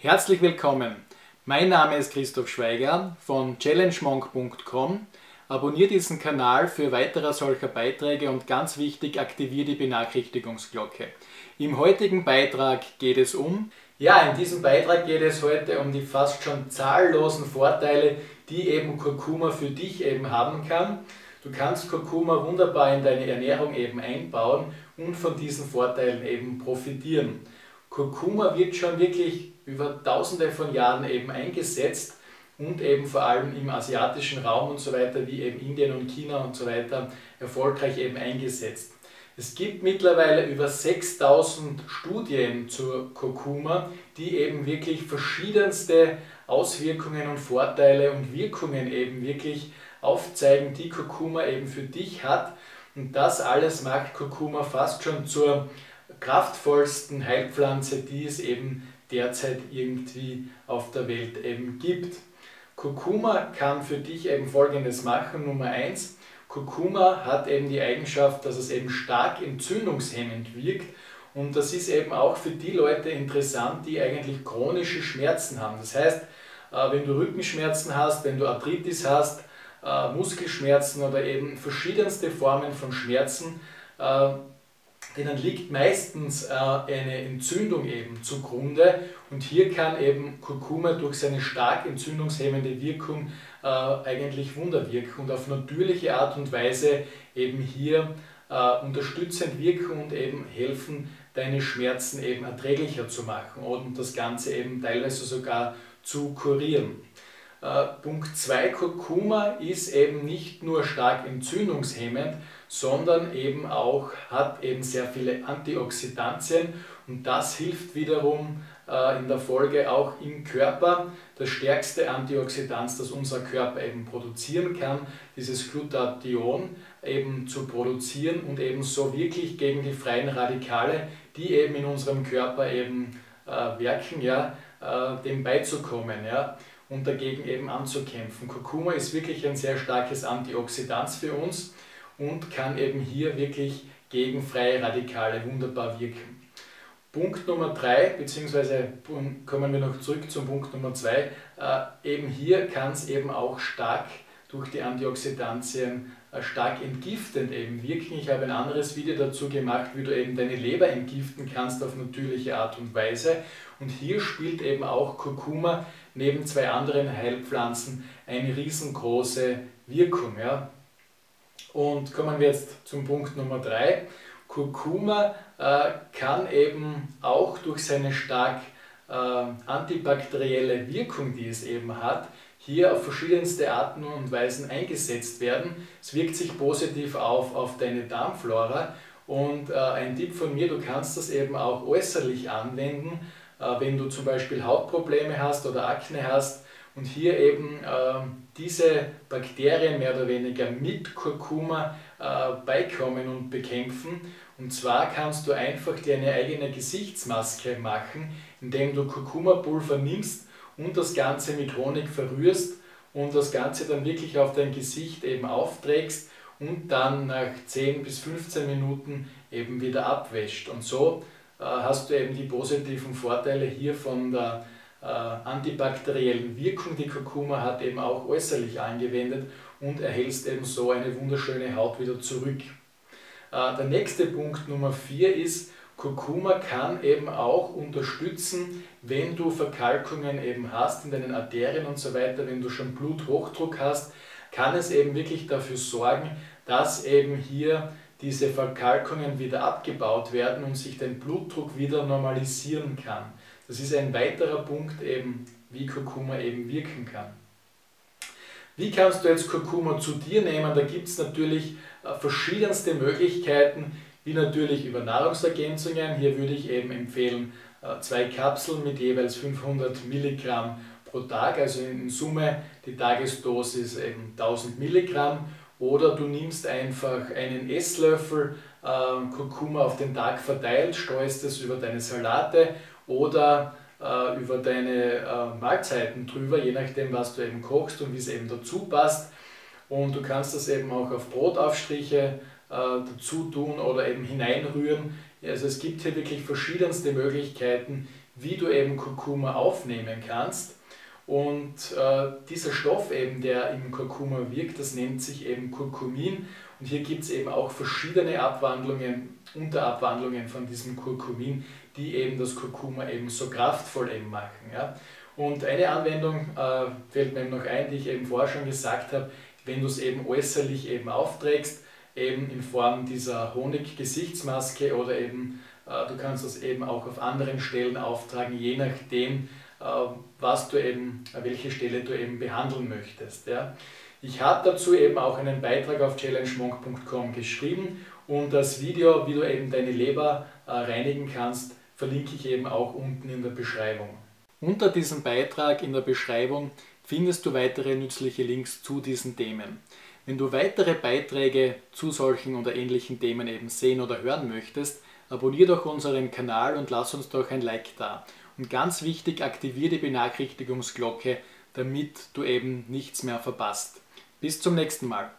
Herzlich willkommen. Mein Name ist Christoph Schweiger von challengemonk.com. Abonniere diesen Kanal für weitere solcher Beiträge und ganz wichtig, aktiviere die Benachrichtigungsglocke. Im heutigen Beitrag geht es um ja, in diesem Beitrag geht es heute um die fast schon zahllosen Vorteile, die eben Kurkuma für dich eben haben kann. Du kannst Kurkuma wunderbar in deine Ernährung eben einbauen und von diesen Vorteilen eben profitieren. Kurkuma wird schon wirklich über tausende von Jahren eben eingesetzt und eben vor allem im asiatischen Raum und so weiter, wie eben Indien und China und so weiter, erfolgreich eben eingesetzt. Es gibt mittlerweile über 6000 Studien zur Kurkuma, die eben wirklich verschiedenste Auswirkungen und Vorteile und Wirkungen eben wirklich aufzeigen, die Kurkuma eben für dich hat. Und das alles macht Kurkuma fast schon zur kraftvollsten Heilpflanze, die es eben derzeit irgendwie auf der Welt eben gibt. Kurkuma kann für dich eben folgendes machen. Nummer eins: Kurkuma hat eben die Eigenschaft, dass es eben stark entzündungshemmend wirkt und das ist eben auch für die Leute interessant, die eigentlich chronische Schmerzen haben. Das heißt, äh, wenn du Rückenschmerzen hast, wenn du Arthritis hast, äh, Muskelschmerzen oder eben verschiedenste Formen von Schmerzen, äh, denen liegt meistens äh, eine Entzündung eben zugrunde und hier kann eben Kurkuma durch seine stark entzündungshemmende Wirkung äh, eigentlich Wunder wirken und auf natürliche Art und Weise eben hier äh, unterstützend wirken und eben helfen, deine Schmerzen eben erträglicher zu machen und das Ganze eben teilweise sogar zu kurieren. Äh, Punkt 2, Kurkuma ist eben nicht nur stark entzündungshemmend, sondern eben auch hat eben sehr viele Antioxidantien und das hilft wiederum äh, in der Folge auch im Körper das stärkste Antioxidant, das unser Körper eben produzieren kann, dieses Glutathion eben zu produzieren und eben so wirklich gegen die freien Radikale, die eben in unserem Körper eben äh, werken, ja, äh, dem beizukommen. Ja und dagegen eben anzukämpfen. Kurkuma ist wirklich ein sehr starkes Antioxidant für uns und kann eben hier wirklich gegen freie Radikale wunderbar wirken. Punkt Nummer 3, beziehungsweise kommen wir noch zurück zum Punkt Nummer 2, äh, eben hier kann es eben auch stark durch die Antioxidantien äh, stark entgiftend eben wirken. Ich habe ein anderes Video dazu gemacht, wie du eben deine Leber entgiften kannst auf natürliche Art und Weise. Und hier spielt eben auch Kurkuma neben zwei anderen Heilpflanzen eine riesengroße Wirkung. Ja. Und kommen wir jetzt zum Punkt Nummer 3. Kurkuma äh, kann eben auch durch seine stark äh, antibakterielle Wirkung, die es eben hat, hier auf verschiedenste Arten und Weisen eingesetzt werden. Es wirkt sich positiv auf, auf deine Darmflora und äh, ein Tipp von mir, du kannst das eben auch äußerlich anwenden, äh, wenn du zum Beispiel Hautprobleme hast oder Akne hast und hier eben äh, diese Bakterien mehr oder weniger mit Kurkuma äh, beikommen und bekämpfen. Und zwar kannst du einfach dir eine eigene Gesichtsmaske machen, indem du Kurkuma-Pulver nimmst und das Ganze mit Honig verrührst und das Ganze dann wirklich auf dein Gesicht eben aufträgst und dann nach 10 bis 15 Minuten eben wieder abwäscht. Und so äh, hast du eben die positiven Vorteile hier von der äh, antibakteriellen Wirkung, die Kurkuma hat, eben auch äußerlich angewendet und erhältst eben so eine wunderschöne Haut wieder zurück. Äh, der nächste Punkt Nummer 4 ist, Kurkuma kann eben auch unterstützen, wenn du Verkalkungen eben hast in deinen Arterien und so weiter, wenn du schon Bluthochdruck hast, kann es eben wirklich dafür sorgen, dass eben hier diese Verkalkungen wieder abgebaut werden und sich dein Blutdruck wieder normalisieren kann. Das ist ein weiterer Punkt eben, wie Kurkuma eben wirken kann. Wie kannst du jetzt Kurkuma zu dir nehmen? Da gibt es natürlich äh, verschiedenste Möglichkeiten, wie natürlich über Nahrungsergänzungen. Hier würde ich eben empfehlen, äh, zwei Kapseln mit jeweils 500 Milligramm pro Tag, also in Summe die Tagesdosis eben 1000 Milligramm oder du nimmst einfach einen Esslöffel äh, Kurkuma auf den Tag verteilt, streust es über deine Salate oder äh, über deine äh, Mahlzeiten drüber, je nachdem, was du eben kochst und wie es eben dazu passt. Und du kannst das eben auch auf Brotaufstriche äh, dazu tun oder eben hineinrühren. Also es gibt hier wirklich verschiedenste Möglichkeiten, wie du eben Kurkuma aufnehmen kannst. Und äh, dieser Stoff eben, der im Kurkuma wirkt, das nennt sich eben Kurkumin. Und hier gibt es eben auch verschiedene Abwandlungen, Unterabwandlungen von diesem Kurkumin, die eben das Kurkuma eben so kraftvoll eben machen. Ja. Und eine Anwendung äh, fällt mir noch ein, die ich eben vorher schon gesagt habe, wenn du es eben äußerlich eben aufträgst, eben in Form dieser Honig-Gesichtsmaske oder eben äh, du kannst das eben auch auf anderen Stellen auftragen, je nachdem, was du eben, welche Stelle du eben behandeln möchtest. Ja. Ich habe dazu eben auch einen Beitrag auf challengemonk.com geschrieben und das Video, wie du eben deine Leber äh, reinigen kannst, verlinke ich eben auch unten in der Beschreibung. Unter diesem Beitrag in der Beschreibung findest du weitere nützliche Links zu diesen Themen. Wenn du weitere Beiträge zu solchen oder ähnlichen Themen eben sehen oder hören möchtest, abonniere doch unseren Kanal und lass uns doch ein Like da. Und ganz wichtig, aktiviere die Benachrichtigungsglocke, damit du eben nichts mehr verpasst. Bis zum nächsten Mal.